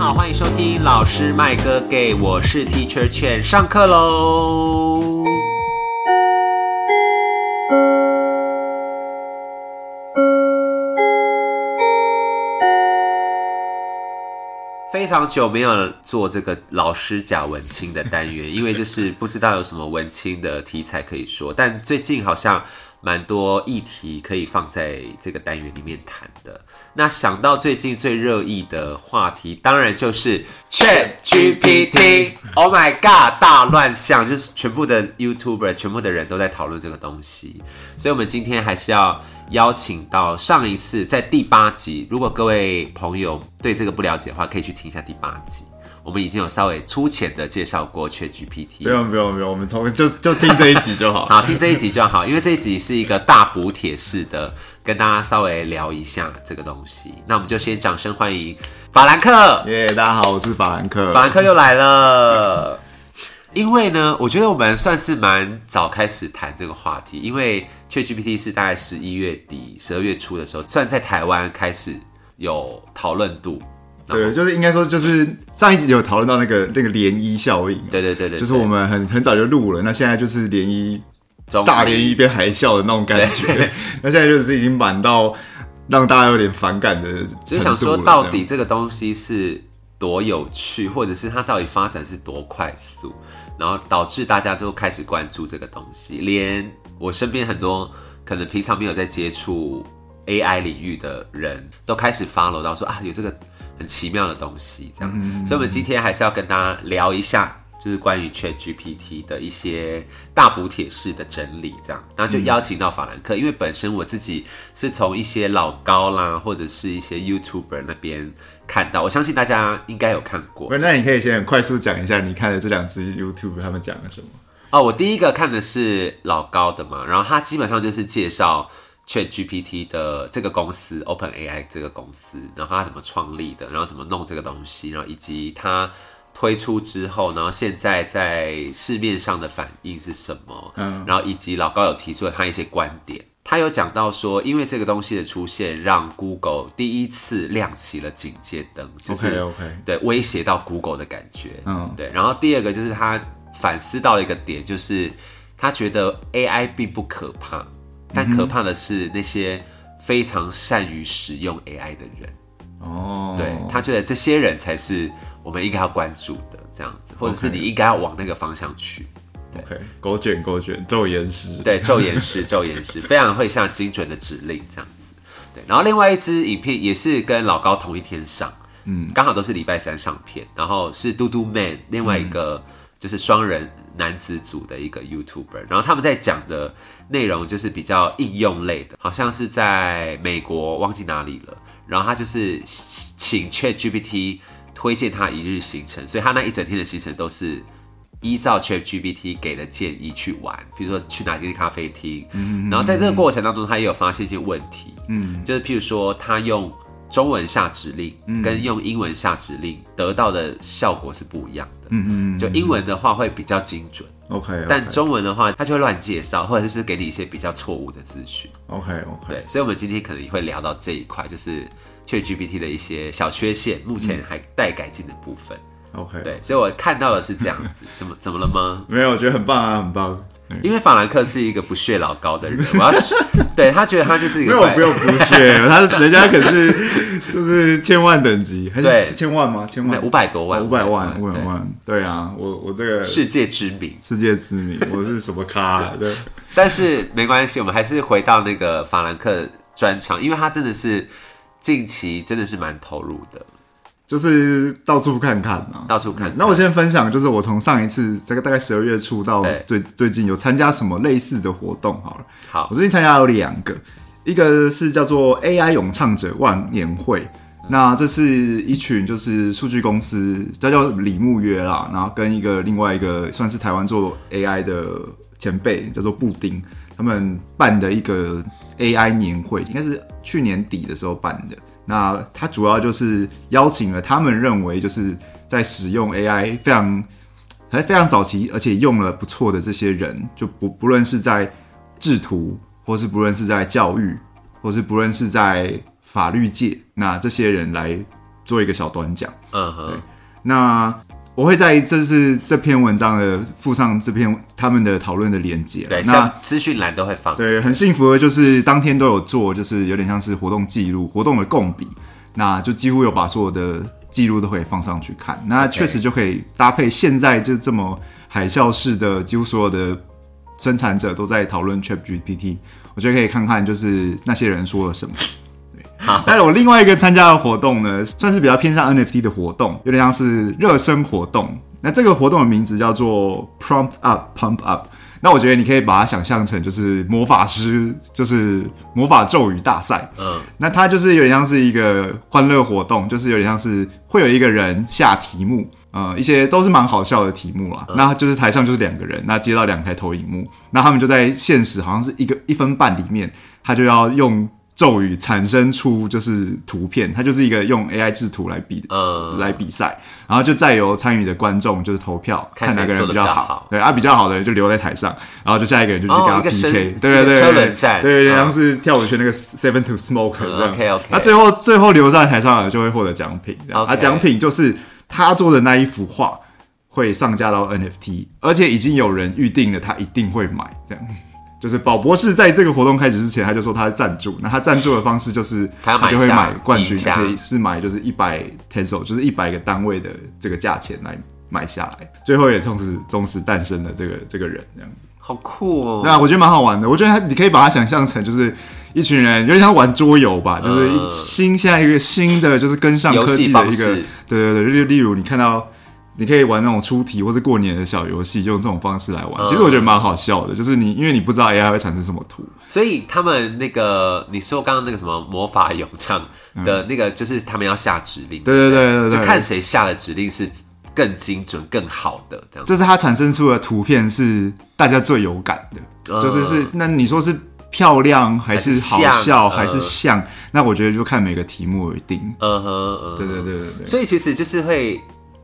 好，欢迎收听老师麦哥给，我是 Teacher 犬，上课喽。非常久没有做这个老师讲文青的单元，因为就是不知道有什么文青的题材可以说，但最近好像蛮多议题可以放在这个单元里面谈的。那想到最近最热议的话题，当然就是 Chat GPT。Oh my god，大乱象，就是全部的 YouTuber，全部的人都在讨论这个东西。所以，我们今天还是要邀请到上一次在第八集，如果各位朋友对这个不了解的话，可以去听一下第八集。我们已经有稍微粗浅的介绍过 Chat GPT。不用不用不用，我们从就就听这一集就好。好，听这一集就好，因为这一集是一个大补帖式的，跟大家稍微聊一下这个东西。那我们就先掌声欢迎法兰克。耶，大家好，我是法兰克。法兰克又来了。因为呢，我觉得我们算是蛮早开始谈这个话题，因为 Chat GPT 是大概十一月底、十二月初的时候，算在台湾开始有讨论度。对，就是应该说，就是上一集有讨论到那个那个涟漪效应。对对对对，就是我们很很早就录了，那现在就是涟漪大涟漪变海啸的那种感觉。那现在就是已经满到让大家有点反感的。就想说，到底这个东西是多有趣，或者是它到底发展是多快速，然后导致大家都开始关注这个东西。连我身边很多可能平常没有在接触 AI 领域的人都开始 follow 到说啊，有这个。很奇妙的东西，这样，所以，我们今天还是要跟大家聊一下，就是关于 Chat GPT 的一些大补帖式的整理，这样，然后就邀请到法兰克，因为本身我自己是从一些老高啦，或者是一些 YouTuber 那边看到，我相信大家应该有看过。那你可以先很快速讲一下你看的这两支 YouTube 他们讲了什么？哦，我第一个看的是老高的嘛，然后他基本上就是介绍。Chat GPT 的这个公司 Open AI 这个公司，然后它怎么创立的，然后怎么弄这个东西，然后以及它推出之后，然后现在在市面上的反应是什么？嗯，然后以及老高有提出了他一些观点，他有讲到说，因为这个东西的出现，让 Google 第一次亮起了警戒灯，就是 OK 对威胁到 Google 的感觉，嗯，对。然后第二个就是他反思到了一个点，就是他觉得 AI 并不可怕。但可怕的是那些非常善于使用 AI 的人哦，对他觉得这些人才是我们应该要关注的，这样子，或者是你应该要往那个方向去。OK，勾卷狗卷，昼延时，对，昼延时，昼延时，非常会像精准的指令这样子。对，然后另外一支影片也是跟老高同一天上，嗯，刚好都是礼拜三上片，然后是嘟嘟 man 另外一个。就是双人男子组的一个 YouTuber，然后他们在讲的内容就是比较应用类的，好像是在美国忘记哪里了，然后他就是请 Chat GPT 推荐他一日行程，所以他那一整天的行程都是依照 Chat GPT 给的建议去玩，比如说去哪间咖啡厅，嗯然后在这个过程当中，他也有发现一些问题，嗯，就是譬如说他用。中文下指令跟用英文下指令得到的效果是不一样的。嗯嗯，就英文的话会比较精准，OK，但中文的话，它就会乱介绍，或者是给你一些比较错误的资讯，OK OK。对，所以我们今天可能也会聊到这一块，就是 ChatGPT 的一些小缺陷，目前还待改进的部分，OK。对，所以我看到的是这样子，怎么怎么了吗？没有，我觉得很棒啊，很棒。因为法兰克是一个不屑老高的人，我要 对他觉得他就是一个没有不用不屑，他人家可是就是千万等级，还是千万吗？千万五百多万，五百万，五百万，对啊，我我这个世界知名，世界知名，我是什么咖？对，但是没关系，我们还是回到那个法兰克专场，因为他真的是近期真的是蛮投入的。就是到处看看啊，到处看。那我先分享，就是我从上一次这个大概十二月初到最最近有参加什么类似的活动好了。好，我最近参加了两个，一个是叫做 AI 咏唱者万年会，那这是一群就是数据公司，叫叫李木约啦，然后跟一个另外一个算是台湾做 AI 的前辈叫做布丁，他们办的一个 AI 年会，应该是去年底的时候办的。那他主要就是邀请了他们认为就是在使用 AI 非常还非常早期，而且用了不错的这些人，就不不论是在制图，或是不论是在教育，或是不论是在法律界，那这些人来做一个小短讲。嗯哼，那我会在这是这篇文章的附上这篇他们的讨论的连接。对，那像资讯栏都会放。对，很幸福的就是当天都有做，就是有点像是活动记录、活动的共笔，那就几乎有把所有的记录都可以放上去看。那确实就可以搭配现在就这么海啸式的，几乎所有的生产者都在讨论 Chat GPT，我觉得可以看看就是那些人说了什么。好，但是我另外一个参加的活动呢，算是比较偏向 NFT 的活动，有点像是热身活动。那这个活动的名字叫做 Prompt Up Pump Up。那我觉得你可以把它想象成就是魔法师，就是魔法咒语大赛。嗯，那它就是有点像是一个欢乐活动，就是有点像是会有一个人下题目，呃，一些都是蛮好笑的题目啦。那就是台上就是两个人，那接到两台投影幕，那他们就在现实好像是一个一分半里面，他就要用咒语产生出就是图片，它就是一个用 AI 制图来比呃来比赛，然后就再由参与的观众就是投票，看看哪个人比较好。对啊，比较好的人就留在台上，然后就下一个人就去跟他 PK，、生对对对车对轮战。对，有点嗯。像是跳舞圈那个 Seven to Smoke 这样。OK，OK。那最后最后留在台上的就会获得奖品，OK。啊，奖品就是他做的那一幅画会上架到 NFT，而且已经有人预定了，他一定会买，这样。就是宝博士在这个活动开始之前，他就说他赞助，那他赞助的方式就是 他就会买冠军，一下而且是买就是一百 Tesla，就是一百个单位的这个价钱来买下来，最后也从此忠实诞生了这个这个人这样。好酷哦。对啊，我觉得蛮好玩的。我觉得他你可以把它想象成就是一群人，有点像玩桌游吧，就是新现在一个新的就是跟上科技的一个，对对对，例例如你看到。你可以玩那种出题或是过年的小游戏，用这种方式来玩，嗯其实我觉得蛮好笑的。就是你，因为你不知道 AI 会产生什么图，所以他们那个你说刚刚那个什么魔法咏唱的那个，就是他们要下指令，对对对对对，就看谁下的指令是更精准、更好的这样。就是它产生出的图片是大家最有感的，嗯就是是那你说是漂亮还是好笑还是嗯像？那我觉得就看每个题目而定。嗯哼，嗯哼对对对对对。所以其实就是会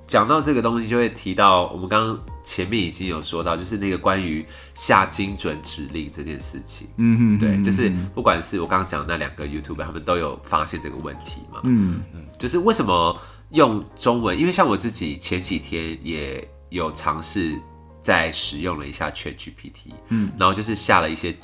讲到这个东西，就会提到我们刚刚前面已经有说到，就是那个关于下精准指令这件事情。嗯哼，对，嗯就是不管是我刚刚讲那两个 YouTube，他们都有发现这个问题嘛。嗯嗯就是为什么用中文？因为像我自己前几天也有尝试在使用了一下 Chat GPT，嗯，然后就是下了一些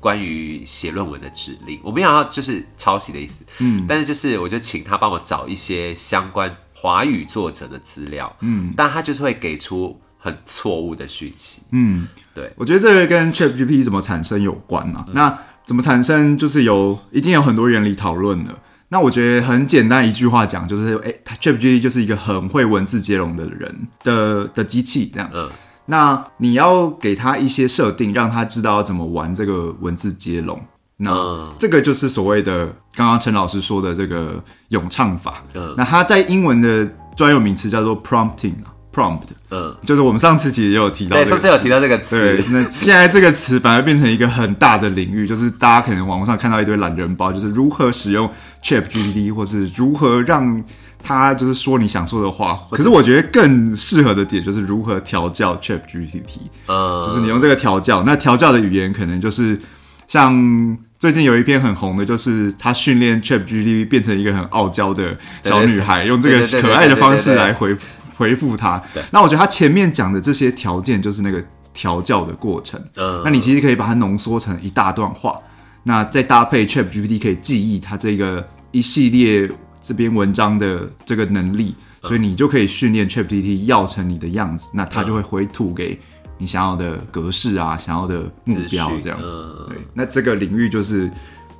关于写论文的指令，我没想到就是抄袭的意思，嗯但是就是我就请他帮我找一些相关华语作者的资料，嗯但他就是会给出很错误的讯息，嗯，对，我觉得这个跟 ChatGPT 怎么产生有关嘛。那怎么产生，就是有一定有很多原理讨论的。那我觉得很简单一句话讲，就是哎、它 ChatGPT 就是一个很会文字接龙的人的的机器这样。嗯那你要给他一些设定，让他知道要怎么玩这个文字接龙。那、嗯。这个就是所谓的刚刚陈老师说的这个咏唱法。嗯。那它在英文的专有名词叫做 prompting 啊，prompt，嗯，就是我们上次其实也有提到、这对，上次有提到这个词。对，，那现在这个词反而变成一个很大的领域，就是大家可能网络上看到一堆懒人包，就是如何使用 Chat GPT，或是如何让它就是说你想说的话。可是我觉得更适合的点就是如何调教 Chat GPT，嗯，就是你用这个调教，那调教的语言可能就是像。最近有一篇很红的，就是他训练 Chat GPT 变成一个很傲娇的小女孩，用这个可爱的方式来回回复他。那我觉得他前面讲的这些条件，就是那个调教的过程。嗯，那你其实可以把它浓缩成一大段话，那再搭配 Chat GPT 可以记忆它这个一系列这篇文章的这个能力，所以你就可以训练 Chat GPT 要成你的样子，那它就会回吐给你想要的格式啊，想要的目标这样。嗯，对，那这个领域就是，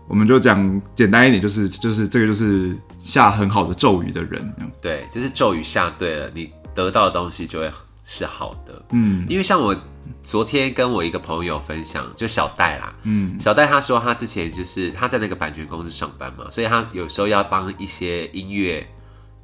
我们就讲简单一点，就是就是这个就是下很好的咒语的人。对，就是咒语下对了，你得到的东西就会是好的。嗯因为像我昨天跟我一个朋友分享，就小戴啦，嗯小戴他说他之前就是他在那个版权公司上班嘛，所以他有时候要帮一些音乐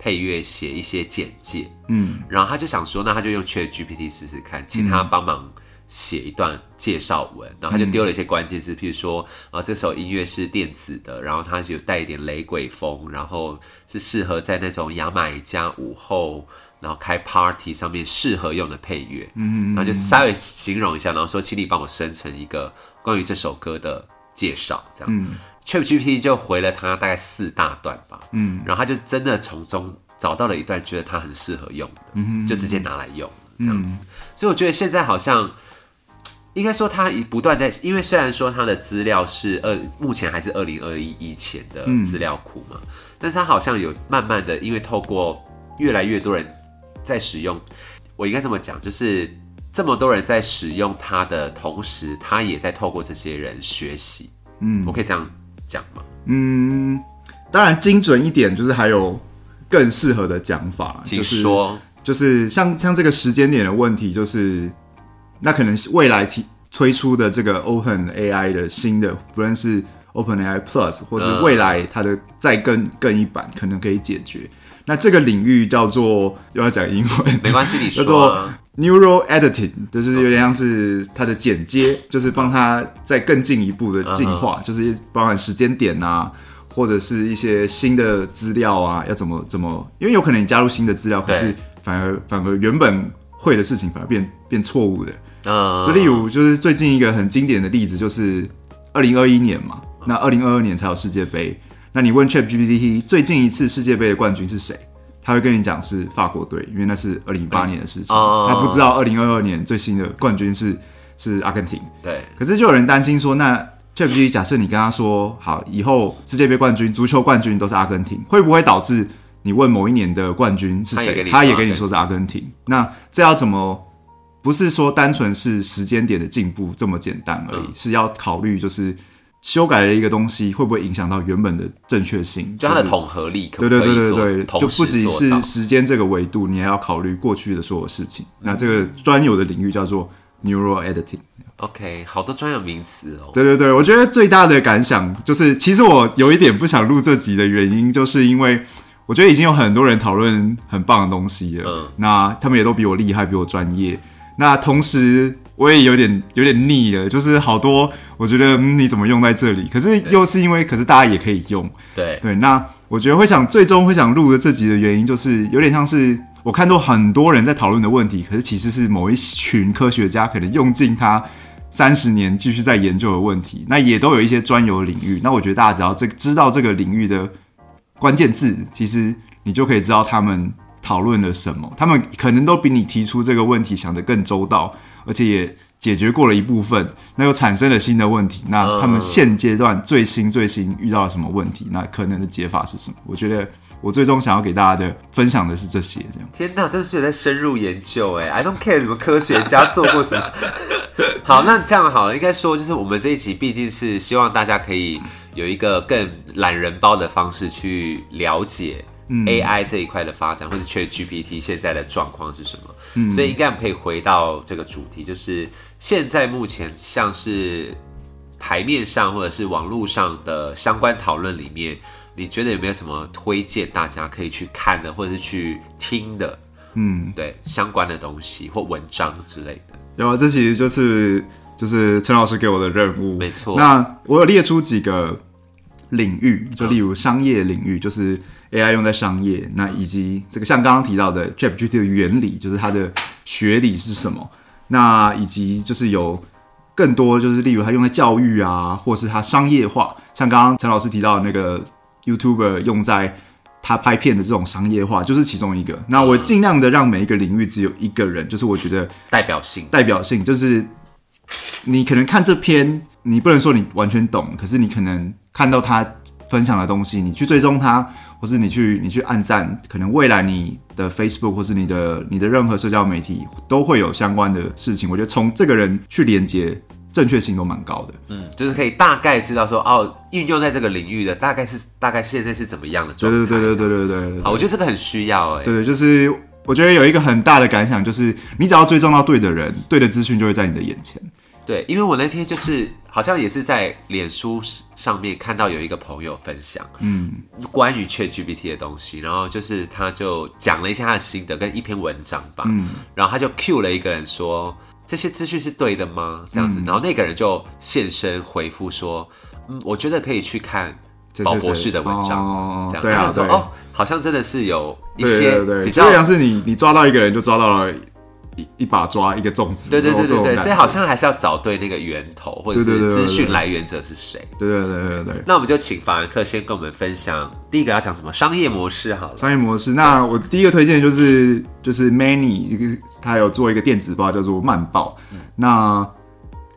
配乐写一些简介，嗯。然后他就想说，那他就用 Chat GPT 试试看，请他帮忙写一段介绍文，然后他就丢了一些关键字，譬如说，啊，这首音乐是电子的，然后它有带一点雷鬼风，然后是适合在那种牙买加午后，然后开 party 上面适合用的配乐，嗯，然后就稍微形容一下，然后说，请你帮我生成一个关于这首歌的介绍，这样，ChatGPT 就回了他大概四大段吧，嗯，然后他就真的从中找到了一段觉得他很适合用的，嗯就直接拿来用这样子。所以我觉得现在好像应该说他不断在，因为虽然说他的资料是二目前还是二零二一以前的资料库嘛，但是他好像有慢慢的，因为透过越来越多人在使用，我应该这么讲，就是这么多人在使用它的同时，他也在透过这些人学习，嗯，我可以这样。讲吗？嗯，当然精准一点，就是还有更适合的讲法。请说，就是像像这个时间点的问题，就是那可能未来提推出的这个 Open AI 的新的，不论是 Open AI Plus，或是未来它的再更更一版，可能可以解决。那这个领域叫做又要讲英文，没关系，你说。叫做 Neural editing 就是有点像是它的剪接，就是帮它再更进一步的进化，就是包含时间点啊，或者是一些新的资料啊，要怎么怎么，因为有可能你加入新的资料，可是反而反而原本会的事情反而变变错误的。嗯，就例如就是最近一个很经典的例子，就是二零二一年嘛，那二零二二年才有世界杯，那你问 ChatGPT 最近一次世界杯的冠军是谁？他会跟你讲是法国队，因为那是二零一八年的事情。他不知道二零二二年最新的冠军是是阿根廷。对。可是就有人担心说，那 ChatGPT 假设你跟他说，好，以后世界杯冠军、足球冠军都是阿根廷，会不会导致你问某一年的冠军是谁，他也跟你说是阿根廷？那这要怎么？不是说单纯是时间点的进步这么简单而已，是要考虑就是。修改了一个东西，会不会影响到原本的正确性？就它的统合力，对对对对对，就不只是时间这个维度，你还要考虑过去的所有事情。那这个专有的领域叫做 neural editing。OK，好多专有名词哦。对对对，我觉得最大的感想就是，其实我有一点不想录这集的原因，就是因为我觉得已经有很多人讨论很棒的东西了。嗯，那他们也都比我厉害，比我专业。那同时。我也有点有点腻了，就是好多我觉得嗯你怎么用在这里，可是又是因为，可是大家也可以用，对对。那我觉得会想最终会想录的这集的原因，就是有点像是我看到很多人在讨论的问题，可是其实是某一群科学家可能用尽他三十年继续在研究的问题，那也都有一些专有领域。那我觉得大家只要这知道这个领域的关键字，其实你就可以知道他们讨论了什么，他们可能都比你提出这个问题想得更周到。而且也解决过了一部分，那又产生了新的问题。那他们现阶段最新最新遇到了什么问题？那可能的解法是什么？我觉得我最终想要给大家的分享的是这些。这样，天哪，真的是有在深入研究哎！I don't care 什么科学家做过什么。好，那这样好了，应该说就是我们这一集毕竟是希望大家可以有一个更懒人包的方式去了解。AI 这一块的发展，或者 ChatGPT 现在的状况是什么？嗯，所以应该可以回到这个主题，就是现在目前像是台面上或者是网络上的相关讨论里面，你觉得有没有什么推荐大家可以去看的，或者是去听的？嗯，对，相关的东西或文章之类的。有啊，这其实就是就是陈老师给我的任务。没错。那我有列出几个领域，就例如商业领域，就是。AI 用在商业，那以及这个像刚刚提到的 ChatGPT 的原理，就是它的学理是什么？那以及就是有更多，就是例如它用在教育啊，或是它商业化，像刚刚陈老师提到的那个 YouTuber 用在他拍片的这种商业化，就是其中一个。那我尽量的让每一个领域只有一个人，就是我觉得代表性，代表性就是你可能看这篇，你不能说你完全懂，可是你可能看到他分享的东西，你去追踪他。或是你去你去按赞，可能未来你的 Facebook 或是你的你的任何社交媒体都会有相关的事情。我觉得从这个人去连接，正确性都蛮高的。嗯，就是可以大概知道说哦，运用在这个领域的大概是大概现在是怎么样的状态。对对对对对对对。好，我觉得这个很需要哎。对对，就是我觉得有一个很大的感想，就是你只要追踪到对的人，对的资讯就会在你的眼前。对，因为我那天就是好像也是在脸书上面看到有一个朋友分享，嗯，关于 ChatGPT 的东西，然后就是他就讲了一下他的心得跟一篇文章吧，嗯，然后他就 Q 了一个人说这些资讯是对的吗？这样子，然后那个人就现身回复说，嗯，我觉得可以去看宝博士的文章，这样，对啊，说哦，好像真的是有一些比较像是你你抓到一个人就抓到了。一一把抓一个粽子，对对对对对，所以好像还是要找对那个源头，或者是资讯来源者是谁。对对对对对。那我们就请法兰克先跟我们分享，第一个要讲什么商业模式好了。商业模式，那我第一个推荐就是就是 Many 一个，他有做一个电子报叫做慢报，那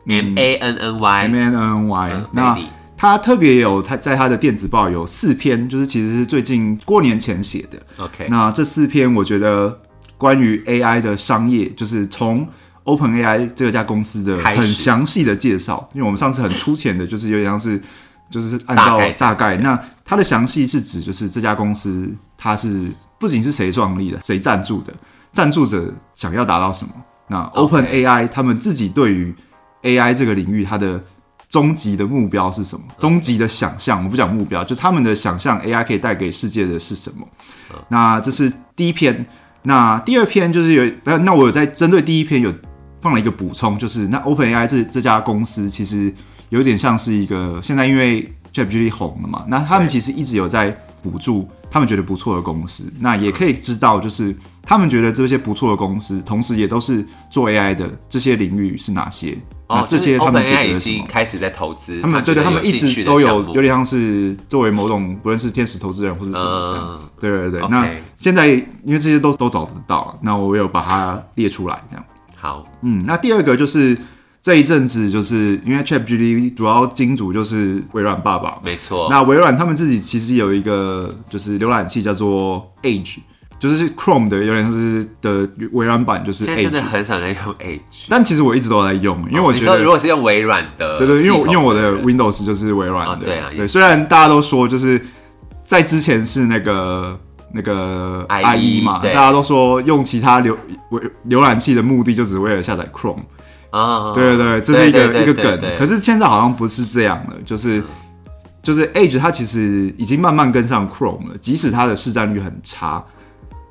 M A N N Y，M A N N Y，、嗯那他特别有他在他的电子报有四篇，就是其实是最近过年前写的。OK，那这四篇我觉得关于 AI 的商业，就是从 Open AI 这家公司的很详细的介绍，因为我们上次很粗浅的，就是有点像是就是按照大概那它的详细是指就是这家公司它是不仅是谁创立的，谁赞助的，赞助者想要达到什么。那 OK Open AI 他们自己对于 AI 这个领域它的终极的目标是什么？终极的想象，我不讲目标，就他们的想象 AI 可以带给世界的是什么？那这是第一篇。那第二篇就是有，那那我有在针对第一篇有放了一个补充，就是那 OpenAI 这这家公司其实有点像是一个现在因为 ChatGPT 红了嘛，那他们其实一直有在补助他们觉得不错的公司，那也可以知道就是他们觉得这些不错的公司，同时也都是做 AI 的这些领域是哪些？那哦，这些他们已决了什么？经开始在投资，他们对对，他们一直都有有点像是作为某种不论是天使投资人或者什么这样。嗯对对对那现在因为这些都都找得到，那我有把它列出来这样。好，嗯，那第二个就是这一阵子就是因为 ChatGPT 主要金主就是微软爸爸嘛，没错。那微软他们自己其实有一个就是浏览器叫做 Edge，就是是 Chrome 的有点像是的微软版，就是现在真的。很少在用 Edge，但其实我一直都在用，因为我哦你说觉得如果是用微软的对对，因为因为我的 Windows 就是微软的，哦对啊对。虽然大家都说就是在之前是那个那个 IE 嘛，大家都说用其他浏微浏览器的目的就只是为了下载 Chrome，啊，对对对，这是一个一个梗。可是现在好像不是这样了，就是就是 Edge 它其实已经慢慢跟上 Chrome 了，即使它的市占率很差，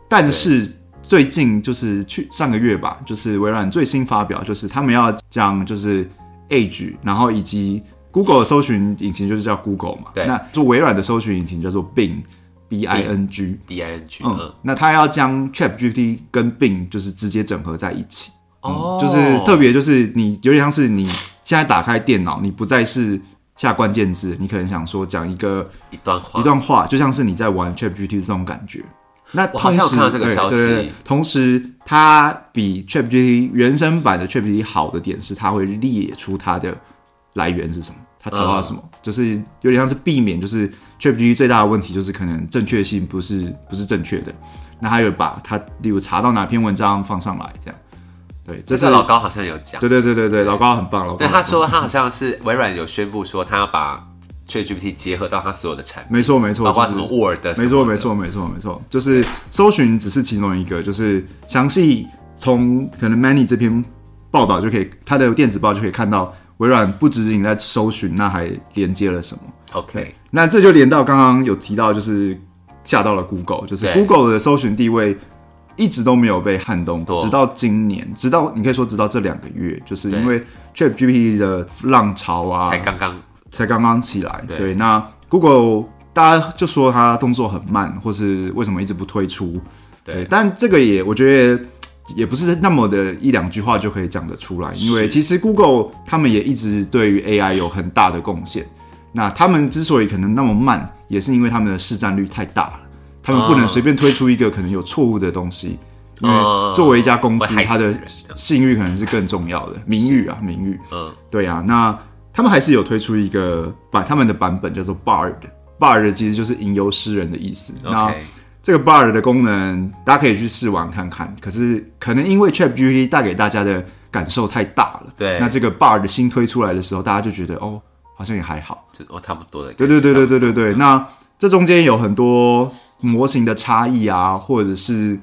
但是最近就是去上个月吧，就是微软最新发表，就是他们要将就是 Edge，然后以及 Google 的搜寻引擎就是叫 Google 嘛，对。那做微软的搜寻引擎叫做 Bing。B I N G，B I N G，嗯嗯，，那他要将 ChatGPT 跟 Bing 就是直接整合在一起，哦，就是特别就是你有点像是你现在打开电脑，你不再是下关键字，你可能想说讲一个一段话，一段话，就像是你在玩 ChatGPT 这种感觉。那好同时，到这个对消息对对对同时它比 ChatGPT 原生版的 ChatGPT 好的点是，它会列出它的来源是什么，它查到了什么，就是有点像是避免就是 ChatGPT 最大的问题就是可能正确性不是不是正确的。那它有把它例如查到哪篇文章放上来，这样。对，这是老高好像有讲，对对对对对，老高很棒，老高对。他说他好像是微软有宣布说他要把 ChatGPT 结合到它所有的产品，没错没错，就是包括什么 Word，的。没错没，错没错没错，就是搜寻只是其中一个，就是详细从可能 Many 这篇报道就可以，它的电子报就可以看到微软不只仅在搜寻，那还连接了什么。OK，那这就连到刚刚有提到，就是下到了 Google，就是 Google 的搜寻地位一直都没有被撼动错，直到今年，直到你可以说直到这两个月，就是因为 ChatGPT 的浪潮啊，才刚刚才刚刚起来。对对，那 Google 大家就说它动作很慢，或是为什么一直不推出？对但这个也我觉得也不是那么的一两句话就可以讲得出来，因为其实 Google 他们也一直对于 AI 有很大的贡献。那他们之所以可能那么慢，也是因为他们的市占率太大了，他们不能哦随便推出一个可能有错误的东西。因哦为作为一家公司它的信誉可能是更重要的，名誉啊，名誉。嗯对啊，那他们还是有推出一个版，他们的版本叫做 Bard，Bard 其实就是吟游诗人的意思。那这个 Bard 的功能，大家可以去试玩看看。可是可能因为 ChatGPT 带给大家的感受太大了，对那这个 Bard 新推出来的时候，大家就觉得哦，好像也还好。就哦差不多的，对对对对对对对。那这中间有很多模型的差异啊，或者是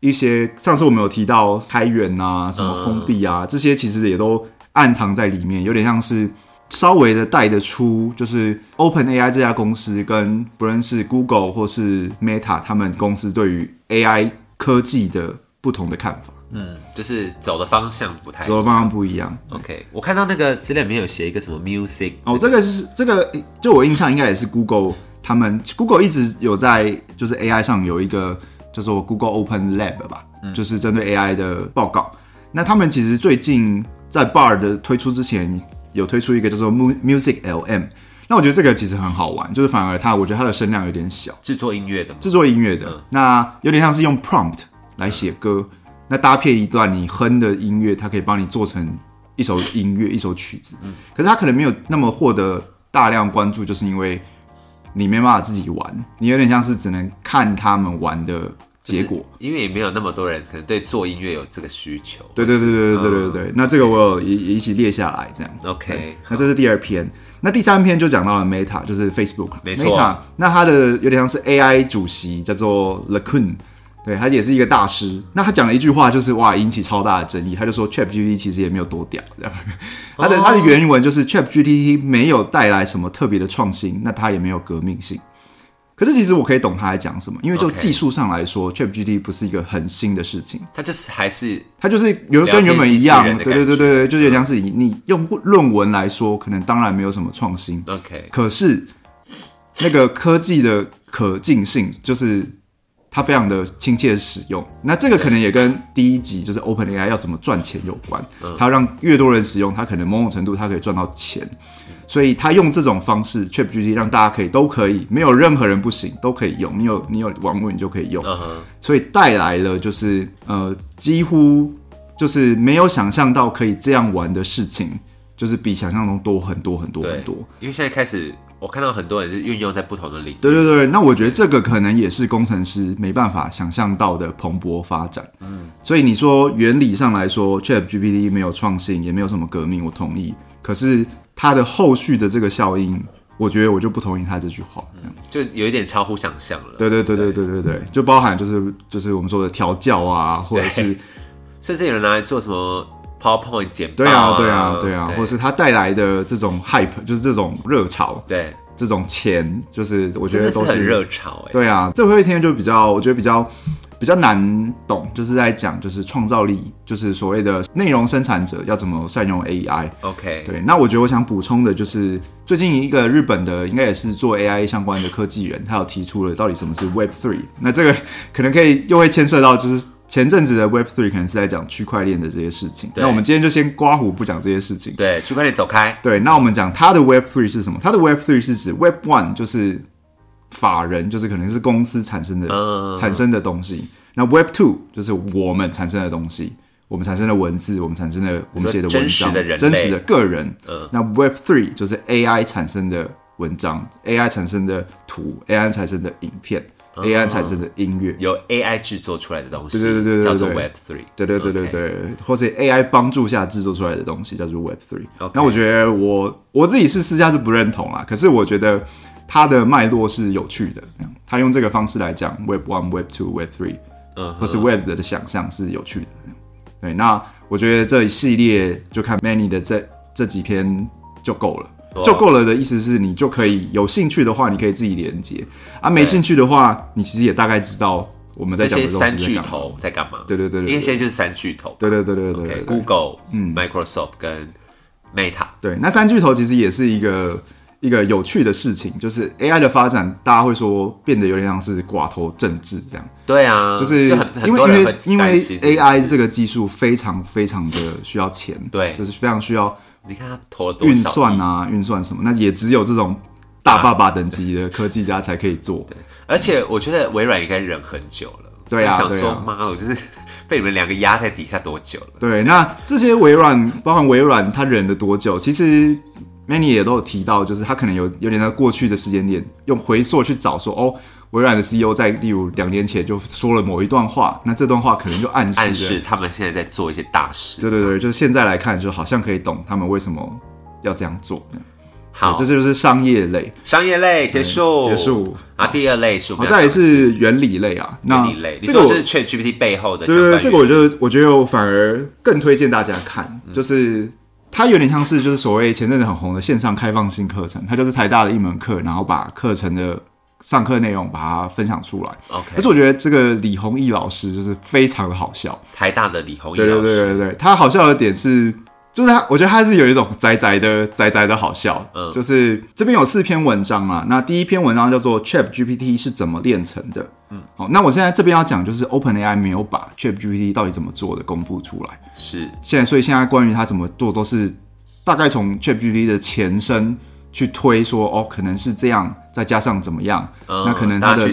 一些上次我们有提到开源啊、什么封闭啊，这些其实也都暗藏在里面，有点像是稍微的带得出，就是 Open AI 这家公司跟不论是 Google 或是 Meta 他们公司对于 AI 科技的不同的看法，嗯，就是走的方向不太走的方向不一样。OK。我看到那个资料里面有写一个什么 music，哦，这个是这个，就我印象应该也是 Google 他们 Google 一直有在就是 AI 上有一个叫做 Google Open Lab 吧，就是针对 AI 的报告。那他们其实最近在 Bar 的推出之前，有推出一个叫做 Mu- Music LM。那我觉得这个其实很好玩，就是反而它，我觉得它的声量有点小，制作音乐的，制作音乐的，那有点像是用 prompt 来写歌，那搭配一段你哼的音乐，它可以帮你做成一首音乐、一首曲子。可是它可能没有那么获得大量关注，就是因为你没办法自己玩，你有点像是只能看他们玩的结果。因为也没有那么多人可能对做音乐有这个需求。对对对对对对对对，那这个我有也也一起列下来，这样。OK，那这是第二篇，那第三篇就讲到了 Meta，就是 Facebook。没错 Meta，那他的有点像是 AI 主席，叫做 l a c u n 对，他也是一个大师。那他讲了一句话，就是哇，引起超大的争议。他就说 ChatGPT 其实也没有多屌，这样。他的他的原文就是 ChatGPT 没有带来什么特别的创新，那它也没有革命性。可是其实我可以懂他在讲什么，因为就技术上来说，ChatGPT 不是一个很新的事情。它就是还是它就是原跟原本一样，对对对对对，就有点像是你你用论文来说，可能当然没有什么创新，OK，可是那个科技的可进性，就是它非常的亲切使用。那这个可能也跟第一集就是 OpenAI 要怎么赚钱有关，它要让越多人使用，它可能某种程度它可以赚到钱。所以他用这种方式，ChatGPT 让大家可以都可以，没有任何人不行，都可以用。你有你有网络，你就可以用。所以带来了就是呃，几乎就是没有想象到可以这样玩的事情，就是比想象中多很多很多很多。，因为现在开始我看到很多人是运用在不同的领域。对对对，那我觉得这个可能也是工程师没办法想象到的蓬勃发展。嗯，所以你说原理上来说，ChatGPT 没有创新，也没有什么革命，我同意。可是它的后续的这个效应，我觉得我就不同意他这句话。嗯就有一点超乎想象了。对对对对对对对，就包含就是就是我们说的调教啊，或者是 甚至有人拿来做什么 PowerPoint 简报对啊，对啊，对啊，对或是它带来的这种 hype，就是这种热潮，对，这种钱，就是我觉得都是很热潮哎。对啊，最后一天就比较，我觉得比较比较难懂，就是在讲就是创造力，就是所谓的内容生产者要怎么善用 AI。OK，对，那我觉得我想补充的就是，最近一个日本的应该也是做 AI 相关的科技人，他有提出了到底什么是 Web Three。那这个可能可以又会牵涉到，就是前阵子的 Web Three 可能是在讲区块链的这些事情。那我们今天就先刮胡不讲这些事情。对，区块链走开。对，那我们讲它的 Web Three 是什么？它的 Web Three 是指 Web One 就是法人，就是可能是公司产生的、嗯产生的东西。那 Web Two 就是我们产生的东西，我们产生的文字，我们产生的我们写的文章，真实的人真实的个人。嗯那 Web Three 就是 AI 产生的文章，AI 产生的图，AI 产生的影片、a i 产生的音乐。由 AI 制作出来的东西，对对对对对叫做 Web Three。对对对对对或者 AI 帮助下制作出来的东西叫做 Web Three。那我觉得我我自己是私下是不认同啦，可是我觉得它的脉络是有趣的。他用这个方式来讲 Web One、Web Two、Web Three，嗯或是 Web 的想象是有趣的。对，那我觉得这一系列就看 Many 的这这几篇就够了。就够了的意思是你就可以有兴趣的话，你可以自己连接啊；没兴趣的话，你其实也大概知道我们在讲的东西三巨。头在干嘛？对对对对对因为现在就是三巨头。对对对对对 Google、嗯、Microsoft 跟 Meta。对，那三巨头其实也是一个一个有趣的事情，就是 AI 的发展，大家会说变得有点像是寡头政治这样，对啊，就是因为因为因为 AI 这个技术非常非常的需要钱，对就是非常需要你看他投运算啊、运算什么，那也只有这种大爸爸等级的科技家才可以做。对而且我觉得微软应该忍很久了。对啊想说妈的，我就是 被你们两个压在底下多久了？对，那这些微软，包含微软，它忍了多久？其实 Many 也都有提到，就是他可能有有点在过去的时间点，用回溯去找说，哦，微软的 CEO 在例如两年前就说了某一段话，那这段话可能就暗示了，暗示他们现在在做一些大事。对对对，就是现在来看，就好像可以懂他们为什么要这样做。好，对这就是商业类商业类结束，结。束。啊，第二类是我好，再来们要讲是原理类啊，那原理类。你这个就是 Chat GPT 背后的对对这个我觉得，我觉得我反而更推荐大家看，就是它有点像是就是所谓前阵子很红的线上开放性课程，它就是台大的一门课，然后把课程的上课内容把它分享出来。可 OK，是我觉得这个李宏毅老师就是非常的好笑，台大的李宏毅对对老师，对对对，他好笑的点是就是他，我觉得他是有一种宅宅的宅宅的好笑。嗯就是这边有四篇文章啊，那第一篇文章叫做 Chat GPT 是怎么炼成的。嗯，好，那我现在这边要讲就是 OpenAI 没有把 Chat GPT 到底怎么做的公布出来。是现在，所以现在关于它怎么做，都是大概从 ChatGPT 的前身去推说，哦，可能是这样，再加上怎么样，嗯那可能它的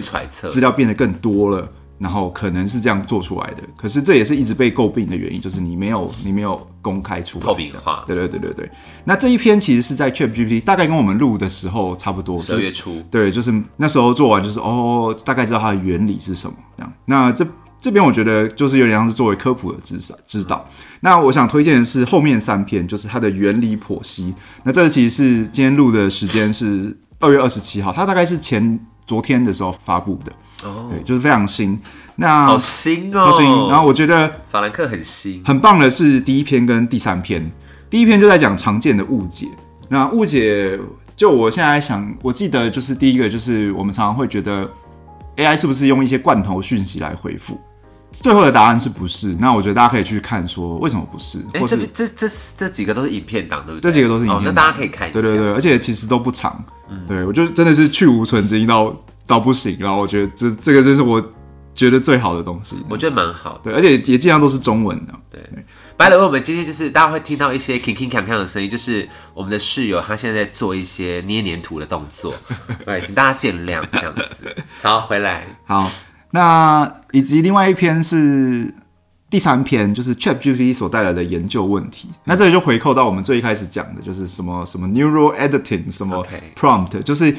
资料变得更多了，然后可能是这样做出来的。可是这也是一直被诟病的原因，就是你没有你没有公开出来透明化对对对对对。那这一篇其实是在 ChatGPT 大概跟我们录的时候差不多，十二月初，对，就是那时候做完，就是哦，大概知道它的原理是什么这样。那这这边我觉得就是有点像是作为科普的知识知道。那我想推荐的是后面三篇，就是它的原理剖析。那这个其实是今天录的时间是二月二十七号，它大概是前昨天的时候发布的，哦，对，就是非常新。那好新哦，好新，然后我觉得法兰克很新，很棒的是第一篇跟第三篇，第一篇就在讲常见的误解。那误解，就我现在想，我记得就是第一个就是我们常常会觉得 AI 是不是用一些罐头讯息来回复？最后的答案是不是？那我觉得大家可以去看说为什么不是，哎、或是这边这这这几个都是影片档，对不对？这几个都是影片哦，那大家可以看一下。对对对，而且其实都不长。对我就真的是去无存精到到不行，然后我觉得这这个真是我觉得最好的东西。我觉得蛮好的。对，而且也尽量都是中文的。对白了，我们今天就是大家会听到一些 king king 锵锵的声音，就是我们的室友他现在在做一些捏黏土的动作，对，请大家见谅这样子。好，回来，好，那以及另外一篇是第三篇，就是 ChatGPT 所带来的研究问题。那这里就回扣到我们最一开始讲的，就是什么什么 neural editing，什么 prompt，就是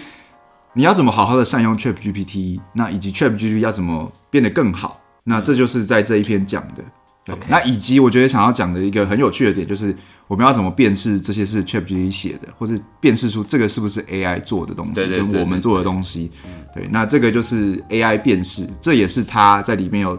你要怎么好好的善用 ChatGPT，那以及 ChatGPT 要怎么变得更好。那这就是在这一篇讲的。OK 那以及我觉得想要讲的一个很有趣的点，就是我们要怎么辨识这些是 ChatGPT 写的，或者辨识出这个是不是 AI 做的东西，对对对跟我们做的东西。对，那这个就是 AI 辨识，这也是它在里面有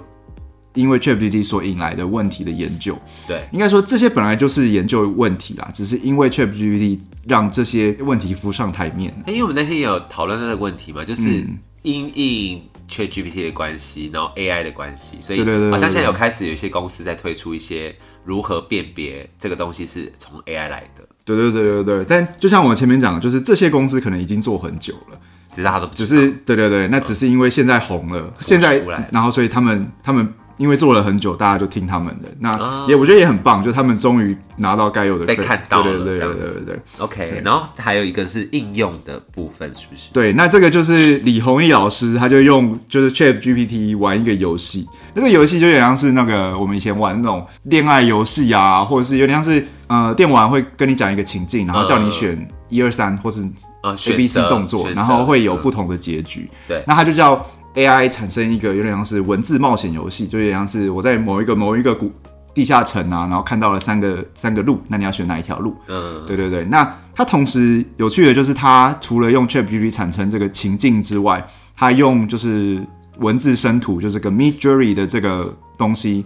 因为 ChatGPT 所引来的问题的研究。对，应该说这些本来就是研究问题啦，只是因为 ChatGPT 让这些问题浮上台面。因为我们那天也有讨论这个问题嘛，就是嗯因应 ChatGPT 的关系，然后 AI 的关系，所以好像现在有开始有一些公司在推出一些如何辨别这个东西是从 AI 来的，对对对对对，但就像我前面讲的，就是这些公司可能已经做很久了，只是大家都不知道。只是对对对，那只是因为现在红了，现在出来然后所以他们他们因为做了很久，大家就听他们的，那啊。也我觉得也很棒，就他们终于拿到该有的被看到了对对对对对对对。OK，然后还有一个是应用的部分，是不是？对，那这个就是李弘毅老师，他就用就是 Chat GPT 玩一个游戏，那个游戏就有点像是那个我们以前玩那种恋爱游戏啊，或者是有点像是呃电玩会跟你讲一个情境，然后叫你选一二三或是呃 A B C 动作，然后会有嗯。不同的结局。对。那他就叫 AI 产生一个有点像是文字冒险游戏，就有点像是我在某一个某一个古地下城啊，然后看到了三个三个路，那你要选哪一条路？嗯，对对对，那它同时有趣的就是，它除了用 ChatGPT 产生这个情境之外，它用就是文字生图，就是个 Mid Journey 的这个东西，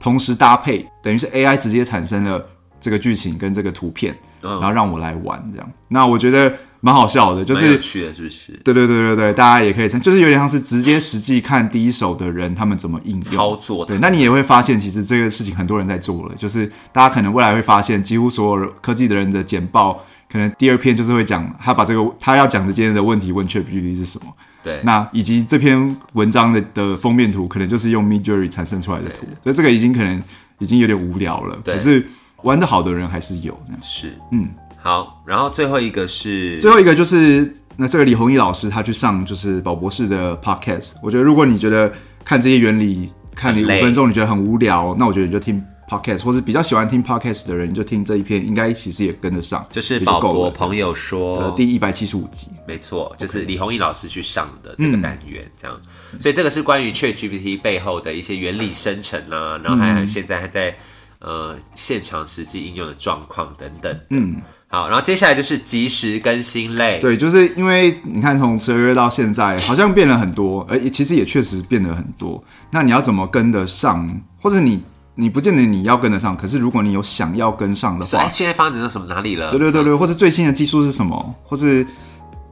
同时搭配，等于是 AI 直接产生了这个剧情跟这个图片，嗯然后让我来玩这样。那我觉得蛮好笑的，就是蛮有趣的，是不是？对对对对对，大家也可以参，就是有点像是直接实际看第一手的人他们怎么应用。操作对，那你也会发现，其实这个事情很多人在做了，就是大家可能未来会发现，几乎所有科技的人的简报，可能第二篇就是会讲他把这个他要讲的今天的问题问 ChatGPT 是什么，对，那以及这篇文章的的封面图可能就是用 Midjourney 产生出来的图，所以这个已经可能已经有点无聊了，对。可是玩的好的人还是有。是，嗯，好，然后最后一个是最后一个就是那这个李宏毅老师他去上就是宝博士的 podcast，我觉得如果你觉得看这些原理看你五分钟你觉得很无聊，那我觉得你就听 podcast，或是比较喜欢听 podcast 的人，你就听这一篇，应该其实也跟得上，就是宝博朋友呃说，第一百七十五集。没错，就是李宏毅老师去上的这个嗯单元，这样，所以这个是关于 Chat GPT 背后的一些原理生成啊，然后还有现在还在呃现场实际应用的状况等等。嗯，好，然后接下来就是及时更新类，对，就是因为你看从十二月到现在，好像变了很多，而其实也确实变得很多。那你要怎么跟得上，或者你你不见得你要跟得上，可是如果你有想要跟上的话哎，，现在发展到什么哪里了？对对对对，或者最新的技术是什么，或是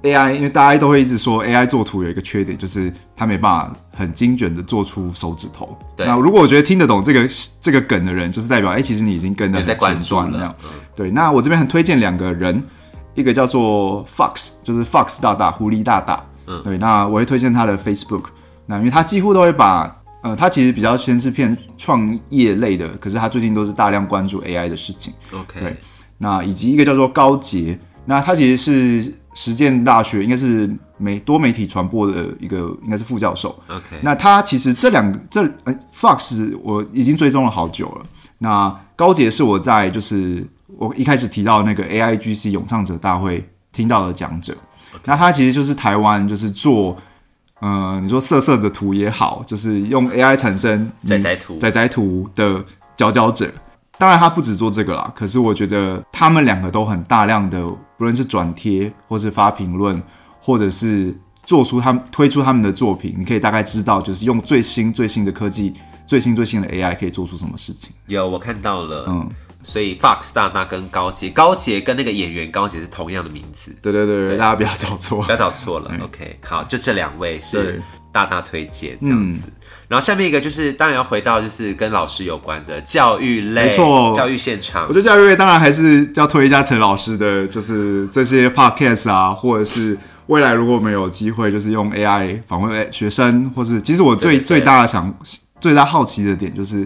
AI，因为大家都会一直说 AI 做图有一个缺点，就是它没办法很精准的做出手指头。对那如果我觉得听得懂这个这个梗的人，就是代表哎、其实你已经跟得有在很前关注了对，那我这边很推荐两个人，一个叫做 Fox，就是 Fox 大大狐狸大大。嗯对，那我会推荐他的 Facebook，那因为他几乎都会把。呃，他其实比较先是偏创业类的，可是他最近都是大量关注 AI 的事情。OK，对那以及一个叫做高杰，那他其实是实践大学应该是媒多媒体传播的一个应该是副教授。OK，那他其实这两个这呃 Fox 我已经追踪了好久了。那高杰是我在就是我一开始提到那个 AIGC 咏唱者大会听到的讲者。那他其实就是台湾就是做。呃，你说色色的图也好，就是用 AI 产生仔仔图仔仔图的佼佼者。当然，他不止做这个啦，可是我觉得他们两个都很大量的，不论是转贴，或是发评论，或者是做出他们推出他们的作品，你可以大概知道，就是用最新最新的科技、最新最新的 AI 可以做出什么事情。有我看到了，嗯，所以 Fox 大大跟高杰，高杰跟那个演员高杰是同样的名字，对对对对，大家不要找错不。要找错了。OK，好，就这两位是大大推荐这样子。然后下面一个就是，当然要回到就是跟老师有关的教育类，没错教育现场我觉。得教育类当然还是要推一下陈老师的，就是这些 podcast 啊，或者是未来如果我们有机会，就是用 AI 访问学生，或是其实我最最大的想最大好奇的点就是，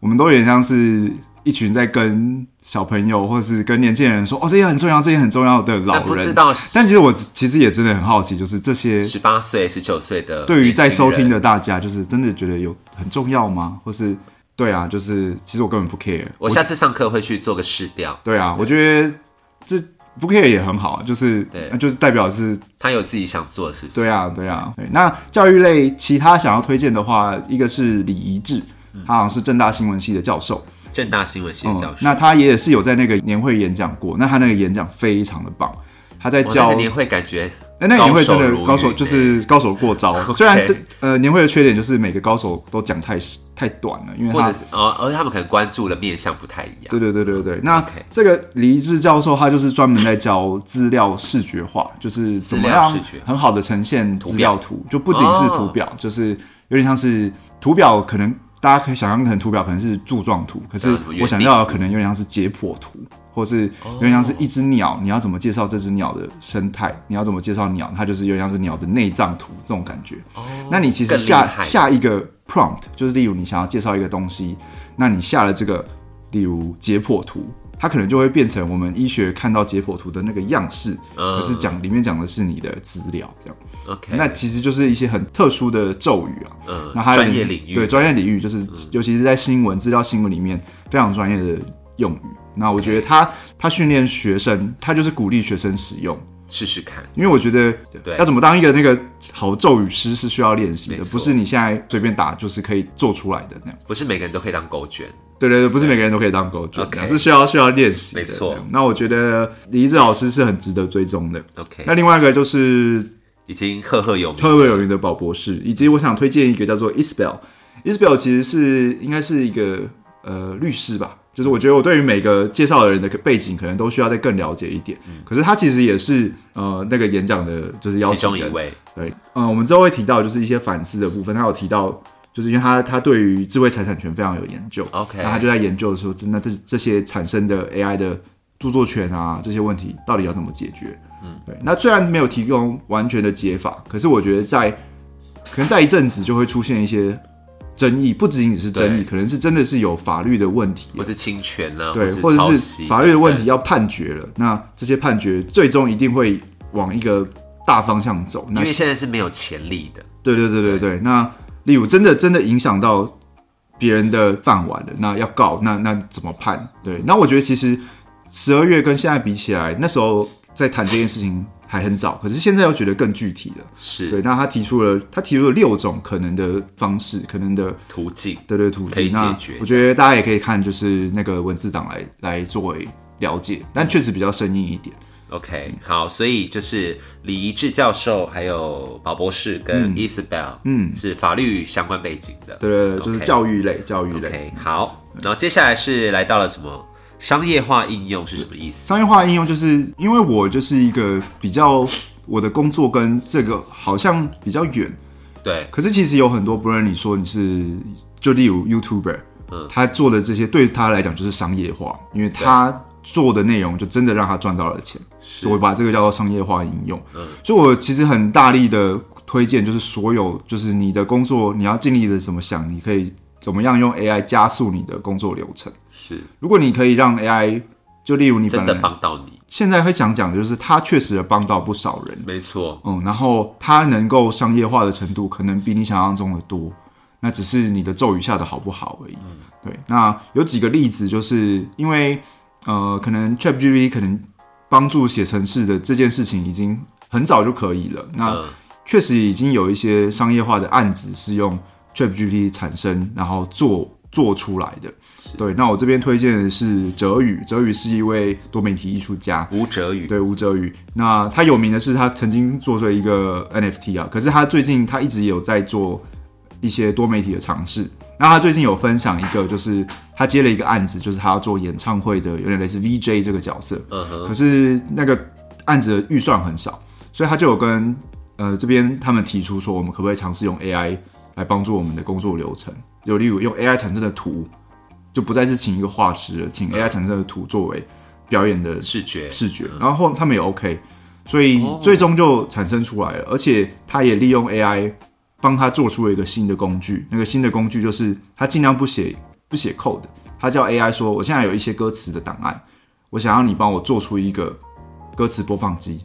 我们都有点像是一群在跟小朋友或者是跟年轻人说，哦，这些很重要，这些很重要的老但不知人。道但其实我其实也真的很好奇，就是这些十八岁、十九岁的对于在收听的大家，就是真的觉得有很重要吗？或是对啊，就是其实我根本不 care。我下次上课会去做个试调。对啊，我觉得这不 care 也很好，啊就是对就是代表是他有自己想做的事情。对啊，对啊，对。那教育类其他想要推荐的话，一个是李怡智，他好像是正大新闻系的教授，正大新闻系的教授，嗯那他也是有在那个年会演讲过，那他那个演讲非常的棒，他在教年会感觉哎，那个年会真的高手就是高手过招，虽然呃年会的缺点就是每个高手都讲太太短了，因为他或者是哦，而且他们可能关注的面向不太一样。对对对对对，那这个李一智教授他就是专门在教资料视觉化，就是怎么样很好的呈现资料图，就不仅是哦图表，就是有点像是图表，可能大家可以想象，可能图表可能是柱状图，可是我想要的可能有点像是解剖图，或是有点像是一只鸟，你要怎么介绍这只鸟的生态？你要怎么介绍鸟？它就是有点像是鸟的内脏图这种感觉。那你其实下下一个 prompt 就是例如你想要介绍一个东西，那你下了这个，例如解剖图，它可能就会变成我们医学看到解剖图的那个样式，嗯可是讲里面讲的是你的资料，这样。OK，那其实就是一些很特殊的咒语啊。嗯那还有专业领域嗯对专业领域，就是、尤其是在新闻资料新闻里面非常专业的用语。那我觉得他他训练学生，他就是鼓励学生使用。试试看。因为我觉得对要怎么当一个那个好咒语师是需要练习的，不是你现在随便打就是可以做出来的那样。不是每个人都可以当狗卷，对对对，不是每个人都可以当狗卷 OK 这样是需要需要练习的。没错那我觉得李志老师是很值得追踪的。OK，那另外一个就是已经赫赫有名。赫赫有名的宝博士，以及我想推荐一个叫做 Isabel。Isabel 其实是应该是一个呃律师吧，就是我觉得我对于每个介绍的人的背景可能都需要再更了解一点。可是他其实也是呃那个演讲的就是邀其请人，中一位，对，嗯，我们之后会提到就是一些反思的部分，他有提到。就是因为他他对于智慧财产权非常有研究 OK 那他就在研究说，那这这些产生的 AI 的著作权啊这些问题到底要怎么解决？嗯，对。那虽然没有提供完全的解法，可是我觉得在可能在一阵子就会出现一些争议，不仅仅是争议，可能是真的是有法律的问题，或是侵权啊，对，或或者是法律的问题要判决了，那这些判决最终一定会往一个大方向走。那因为现在是没有潜力的。对对对对对，那例如真的真的影响到别人的饭碗了，那要告，那那怎么判？对，那我觉得其实十二月跟现在比起来，那时候在谈这件事情还很早，可是现在又觉得更具体了。是对，那他提出了他提出了六种可能的方式，可能的途径。对对途径，可以那解决我觉得大家也可以看就是那个文字档来来作为了解，但确实比较生硬一点。OK，好，所以就是李怡智教授，还有宝博士跟 Isabel，嗯，是法律相关背景的。对对对，就是教育类，教育类。OK，好，然后接下来是来到了什么商业化应用是什么意思？商业化应用就是因为我就是一个比较我的工作跟这个好像比较远。对，可是其实有很多，不论你说你是，就例如 YouTuber，嗯，他做的这些对他来讲就是商业化，因为他做的内容就真的让他赚到了钱，所以我把这个叫做商业化应用。嗯，所以我其实很大力的推荐，就是所有就是你的工作，你要尽力的怎么想，你可以怎么样用 AI 加速你的工作流程。是，如果你可以让 AI，就例如你真的帮到你。现在会讲讲的就是，它确实帮到不少人，没错，嗯，然后它能够商业化的程度，可能比你想象中的多，那只是你的咒语下的好不好而已。嗯对，那有几个例子，就是因为呃，可能 ChatGPT 可能帮助写程式的这件事情已经很早就可以了，那确实已经有一些商业化的案子是用 ChatGPT 产生，然后做做出来的。对，那我这边推荐的是哲宇，哲宇是一位多媒体艺术家，吴哲宇，对，吴哲宇。那他有名的是他曾经做出一个 NFT 啊，可是他最近他一直有在做一些多媒体的尝试。那他最近有分享一个，就是他接了一个案子，就是他要做演唱会的，有点类似 VJ 这个角色。嗯哼。可是那个案子的预算很少，所以他就有跟呃这边他们提出说，我们可不可以尝试用 AI 来帮助我们的工作流程？有例如用 AI 产生的图。就不再是请一个画师了，请 AI 产生的图作为表演的视觉视觉，然后他们也 OK，所以最终就产生出来了，而且他也利用 AI 帮他做出了一个新的工具，那个新的工具就是他尽量不写不写 code，他叫 AI 说，我现在有一些歌词的档案，我想要你帮我做出一个歌词播放机。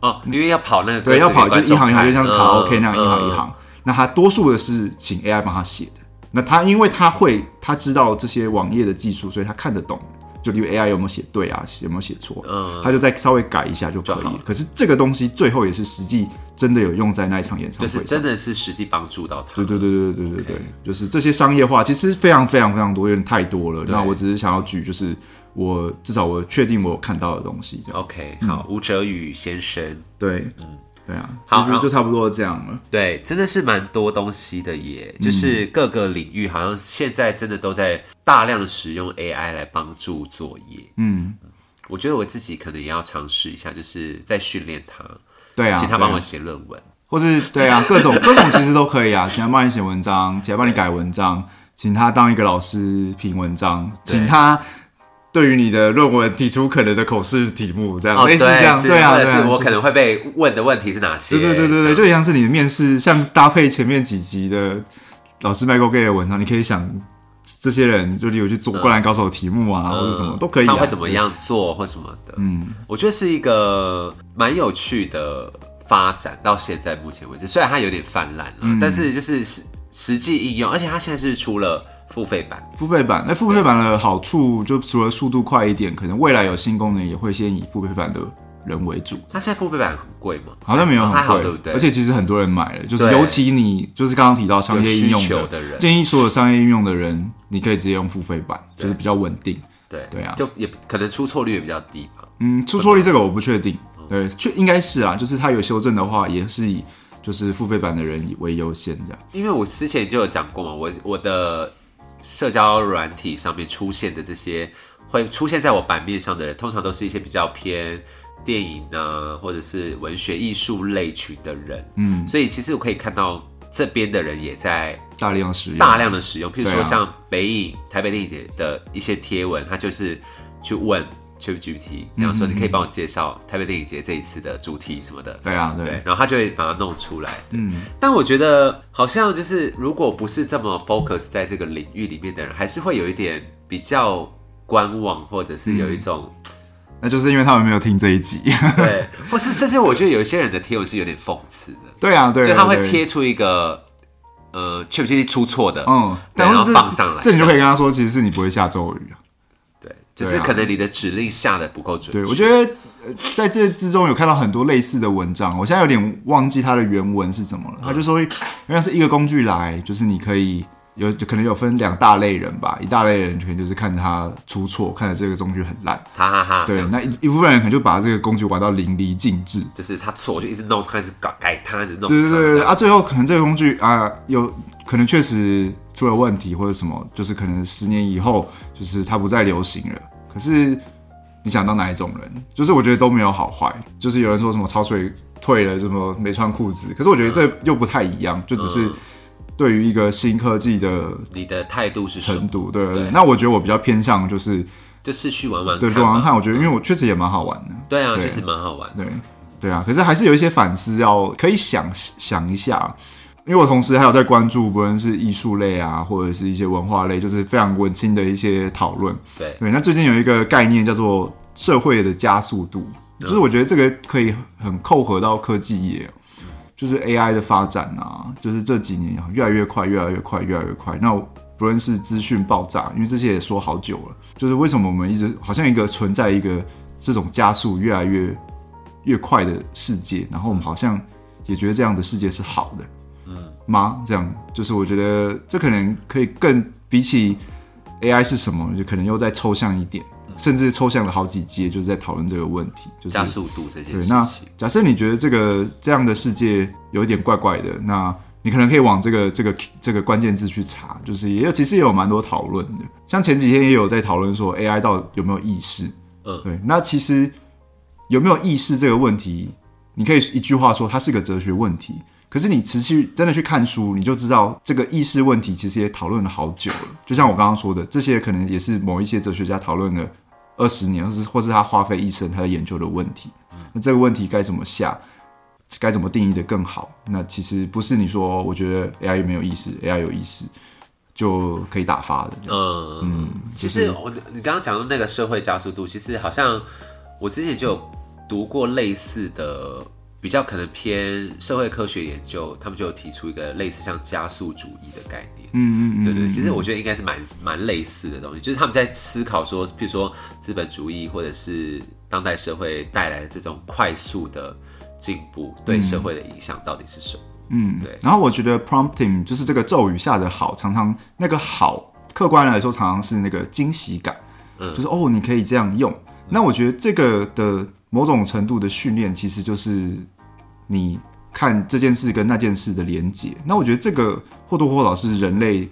哦，因为要跑那个对，要跑就一行一行，就像是卡拉 OK 那样一行一行，那他多数的是请 AI 帮他写的。那他因为他会，他知道这些网页的技术，所以他看得懂，就例如 AI 有没有写对啊，有没有写错，嗯，他就再稍微改一下就可以。可是这个东西最后也是实际真的有用在那一场演唱会，就是真的是实际帮助到他。对对对对对对对，就是这些商业化其实非常非常非常多，有点太多了。那我只是想要举，就是我至少我确定我有看到的东西。OK，好，吴哲宇先生，对，嗯。对啊，好，就差不多这样了。对，真的是蛮多东西的耶，就是各个领域好像现在真的都在大量的使用 AI 来帮助作业。嗯，我觉得我自己可能也要尝试一下，就是在训练他。对啊，请他帮我写论文，或是对啊，各种各种其实都可以啊，请他帮你写文章，请他帮你改文章，请他当一个老师评文章，请他。对于你的论文提出可能的口试题目，这样类似这样，对啊，是我可能会被问的问题是哪些？对对对对对，就像是你的面试，像搭配前面几集的老师 Michael Gay 的文章，你可以想这些人，就例如去做灌篮高手题目啊，或者什么都可以，他会怎么样做或什么的。嗯，我觉得是一个蛮有趣的发展，到现在目前为止，虽然它有点泛滥了，但是就是实实际应用，而且它现在是出了。付费版，付费版，那付费版的好处就除了速度快一点，可能未来有新功能也会先以付费版的人为主。它现在付费版很贵吗？好像没有很贵，对不对？而且其实很多人买了，就是尤其你就是刚刚提到商业应用的人，建议所有商业应用的人，你可以直接用付费版，就是比较稳定。对对啊，就也可能出错率也比较低吧。嗯，出错率这个我不确定，对，就应该是啊，就是它有修正的话，也是以就是付费版的人为优先这样。因为我之前就有讲过嘛，我我的。社交软体上面出现的这些会出现在我版面上的人，通常都是一些比较偏电影啊，或者是文学艺术类群的人。嗯，所以其实我可以看到这边的人也在大量使用，大量的使用。譬如说像北影、台北电影节的一些贴文，他就是去问。ChatGPT 然后说，你可以帮我介绍台北电影节这一次的主题什么的。对啊，对。然后他就会把它弄出来。嗯。但我觉得好像就是，如果不是这么 focus 在这个领域里面的人，还是会有一点比较观望，或者是有一种，那就是因为他们没有听这一集。对。或是甚至我觉得有一些人的贴文是有点讽刺的。对啊，对。就他会贴出一个呃确不确定出错的，嗯，然后放上来，这你就可以跟他说，其实是你不会下咒语啊。只是可能你的指令下的不够准。对，我觉得在这之中有看到很多类似的文章，我现在有点忘记它的原文是怎么了。他就说，原来是一个工具来，就是你可以有可能有分两大类人吧，一大类人可能就是看着它出错，看着这个工具很烂，哈哈哈。对，那一一部分人可能就把这个工具玩到淋漓尽致，就是他错就一直弄，开始改改他，一直弄。对对对对啊，最后可能这个工具啊，有可能确实出了问题或者什么，就是可能十年以后，就是它不再流行了。可是你想当哪一种人？就是我觉得都没有好坏。就是有人说什么超水退了，什么没穿裤子。可是我觉得这又不太一样，就只是对于一个新科技的你的态度是程？度，对对对对。那我觉得我比较偏向就是就是去玩玩对，看嘛就往上看，我觉得因为我确实也蛮好玩的，对啊，确实蛮好玩的。对对啊。可是还是有一些反思要可以想想一下，因为我同时还有在关注，不论是艺术类啊，或者是一些文化类，就是非常文青的一些讨论。对，对，那最近有一个概念叫做社会的加速度，就是我觉得这个可以很扣合到科技业，就是 AI 的发展啊，就是这几年越来越快，越来越快，越来越快。那不论是资讯爆炸，因为这些也说好久了，就是为什么我们一直好像一个存在一个这种加速越来越越快的世界，然后我们好像也觉得这样的世界是好的，嗯吗？这样就是我觉得这可能可以更比起 AI 是什么，就可能又再抽象一点，甚至抽象了好几阶，就是在讨论这个问题，就是加速度这件事对。那，假设你觉得这个这样的世界有一点怪怪的，那你可能可以往这个这个这个关键字去查，就是也有其实也有蛮多讨论的，像前几天也有在讨论说 AI 到底有没有意识，嗯对。那其实有没有意识这个问题，你可以一句话说它是个哲学问题。可是你持续真的去看书，你就知道这个意识问题其实也讨论了好久了。就像我刚刚说的，这些可能也是某一些哲学家讨论了二十年，或是或是他花费一生他在研究的问题。那这个问题该怎么下，该怎么定义的更好？那其实不是你说我觉得 AI 有没有意识，AI 有意识就可以打发的。嗯嗯，其实我你刚刚讲的那个社会加速度，其实好像我之前就有读过类似的，比较可能偏社会科学研究，他们就有提出一个类似像加速主义的概念。嗯嗯嗯，对对，其实我觉得应该是蛮蛮类似的东西，就是他们在思考说，譬如说资本主义或者是当代社会带来的这种快速的进步，对社会的影响到底是什么？嗯，对然后我觉得 prompting 就是这个咒语下的好，常常那个好，客观来说常常是那个惊喜感，嗯就是哦，你可以这样用。那我觉得这个的某种程度的训练，其实就是你看这件事跟那件事的连结。那我觉得这个或多或少是人类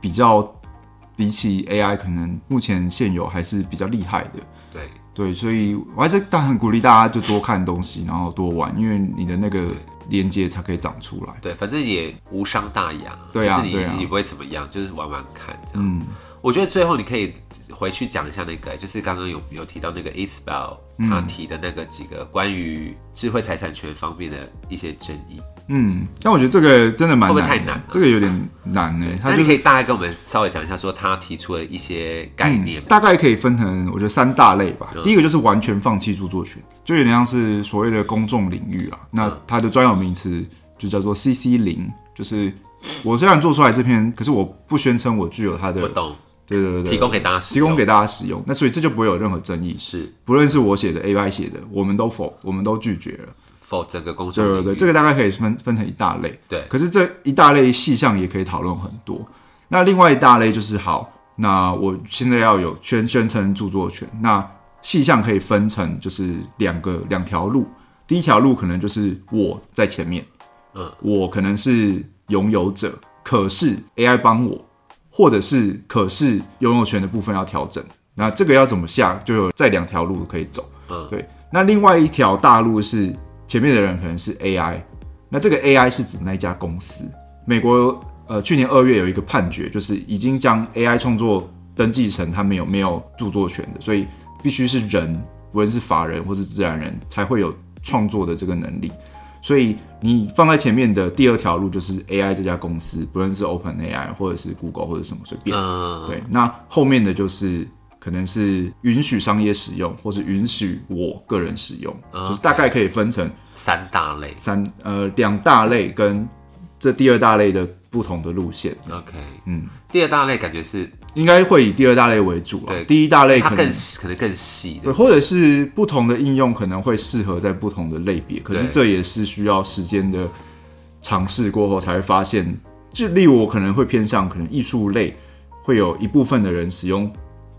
比较比起 AI 可能目前现有还是比较厉害的。对，对，所以我还是当然很鼓励大家就多看东西，然后多玩，因为你的那个连接才可以长出来。对，反正也无伤大雅，对啊就是对啊你你不会怎么样，就是玩玩看这样。嗯我觉得最后你可以回去讲一下那个，就是刚刚有有提到那个 Isabel 嗯他提的那个几个关于智慧财产权方面的一些争议，嗯，但我觉得这个真的蛮会不会难的，太难了这个有点难呢。它那你可就是以大概跟我们稍微讲一下，说他提出的一些概念。大概可以分成我觉得三大类吧。嗯第一个就是完全放弃著作权，就有点像是所谓的公众领域啊。那嗯它的专有名词就叫做 CC 零，就是我虽然做出来这篇，可是我不宣称我具有它的我，懂，对对对对，提供给大家使用，提供给大家使用。那所以这就不会有任何争议，是不论是我写的 AI 写的，我们都否，我们都拒绝了。否整个工作。对对对，这个大概可以分分成一大类。对可是这一大类细项也可以讨论很多。那另外一大类就是好，那我现在要有宣宣称著作权，那细项可以分成就是两个两条路。第一条路可能就是我在前面，嗯，我可能是拥有者，可是 AI 帮我，或者是可是拥有权的部分要调整。那这个要怎么下，就有这两条路可以走。嗯对。那另外一条大路是前面的人可能是 AI，那这个 AI 是指那一家公司。美国呃去年二月有一个判决，就是已经将 AI 创作登记成他没有没有著作权的，所以必须是人，无论是法人或是自然人才会有创作的这个能力。所以你放在前面的第二条路就是 AI 这家公司，不论是 Open AI 或者是 Google 或者什么随便，嗯，对，那后面的就是可能是允许商业使用，或是允许我个人使用，嗯。就是大概可以分成三大类。三呃两大类跟这第二大类的不同的路线，OK，嗯，第二大类感觉是应该会以第二大类为主了。对第一大类可能可能更细对，或者是不同的应用可能会适合在不同的类别，可是对这也是需要时间的尝试过后才会发现。就例如我可能会偏向可能艺术类，会有一部分的人使用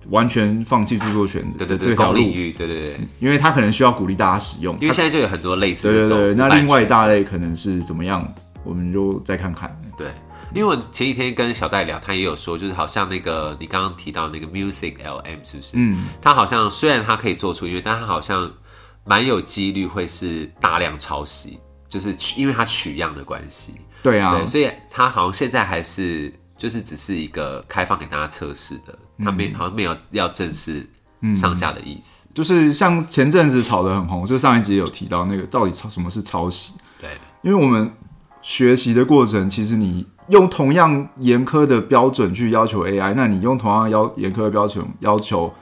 完全放弃著作权对对对，的这条路对对对，因为他可能需要鼓励大家使用。因为现在就有很多类似对对对，那另外一大类可能是怎么样，我们就再看看。对，因为我前几天跟小戴聊，他也有说，就是好像那个你刚刚提到那个 Music LM 是不是？嗯，他好像虽然他可以做出音乐，但他好像蛮有几率会是大量抄袭，就是因为他取样的关系，对啊，对，所以他好像现在还是就是只是一个开放给大家测试的，他没好像没有要正式上架的意思。就是像前阵子炒得很红，就上一集有提到那个到底抄什么是抄袭？对，因为我们学习的过程，其实你用同样严苛的标准去要求 AI，那你用同样要严苛的标准要求，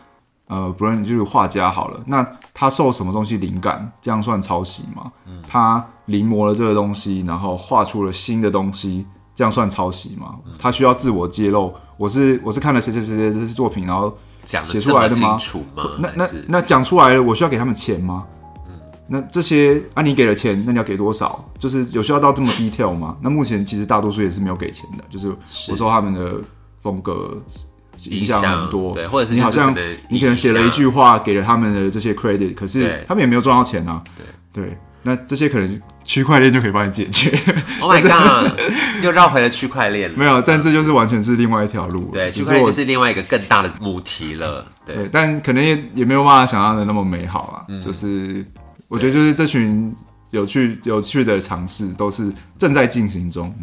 呃，不论就是画家好了，那他受什么东西灵感，这样算抄袭吗？嗯，他临摹了这个东西，然后画出了新的东西，这样算抄袭吗？他需要自我揭露，我是我是看了谁谁谁谁这些作品，然后。写出来的吗？那那那讲出来了，我需要给他们钱吗？嗯，那这些啊，你给了钱，那你要给多少？就是有需要到这么 detail 吗？那目前其实大多数也是没有给钱的，就是我受他们的风格影响很多，对，或者是你好像你可能写了一句话给了他们的这些 credit，可是他们也没有赚到钱啊。对对，那这些可能。区块链就可以帮你解决。Oh my god！又绕回了区块链。没有，但这就是完全是另外一条路。对，区块链是另外一个更大的母题了。对，但可能也也没有办法想象的那么美好啊。就是我觉得，就是这群有趣有趣的尝试都是正在进行中。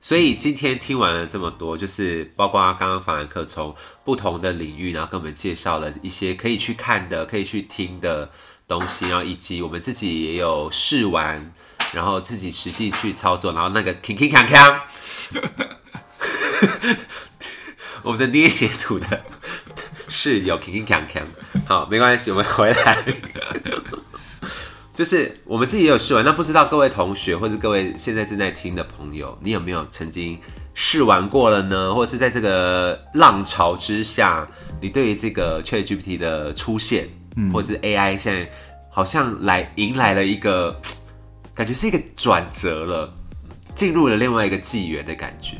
所以今天听完了这么多，就是包括刚刚法兰克从不同的领域，然后跟我们介绍了一些可以去看的、可以去听的东西，然后以及我们自己也有试玩。然后自己实际去操作，然后那个 king king 锵锵，我们的捏黏土的是有 king king 锵锵，好，没关系，我们回来，就是我们自己也有试玩，那不知道各位同学或者各位现在正在听的朋友，你有没有曾经试玩过了呢？或者是在这个浪潮之下，你对于这个 Chat GPT 的出现，或者是 AI 现在好像来迎来了一个。感觉是一个转折了，进入了另外一个纪元的感觉。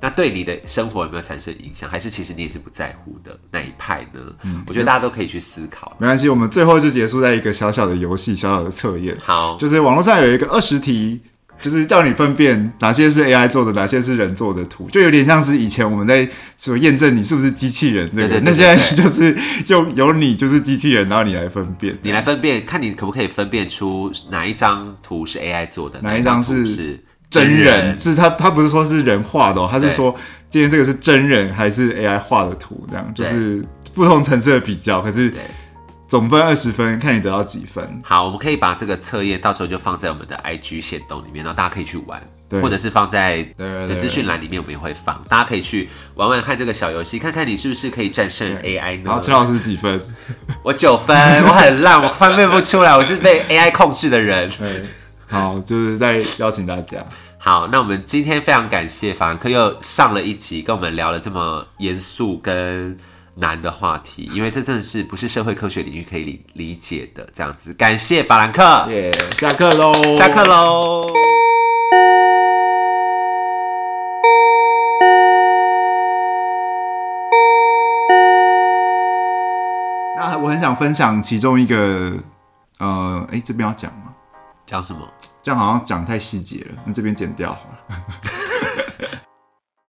那对你的生活有没有产生影响？还是其实你也是不在乎的那一派呢？嗯，我觉得大家都可以去思考。没关系，我们最后就结束在一个小小的游戏，小小的测验。好，就是网络上有一个二十题，就是叫你分辨哪些是 AI 做的，哪些是人做的图，就有点像是以前我们在说验证你是不是机器人，对不对？那现在就是用由你就是机器人，然后你来分辨，你来分辨，看你可不可以分辨出哪一张图是 AI 做的，哪一张是真人？是他他不是说是人画的哦，他是说今天这个是真人还是 AI 画的图，这样就是不同层次的比较，可是。总分二十分，看你得到几分。好，我们可以把这个测验到时候就放在我们的 IG 线动里面，然后大家可以去玩，或者是放在的资讯栏里面，我们也会放，大家可以去玩玩看这个小游戏，看看你是不是可以战胜 AI 呢？好，陈老师几分？我九分，我很烂，我分辨不出来，我是被 AI 控制的人。好，就是在邀请大家。好，那我们今天非常感谢法兰克又上了一集，跟我们聊了这么严肃跟。难的话题，因为这真的是不是社会科学领域可以理理解的这样子。感谢法兰克，耶，下课喽，下课喽。那我很想分享其中一个，呃，哎，这边要讲吗？讲什么？这样好像讲太细节了，那这边剪掉好了。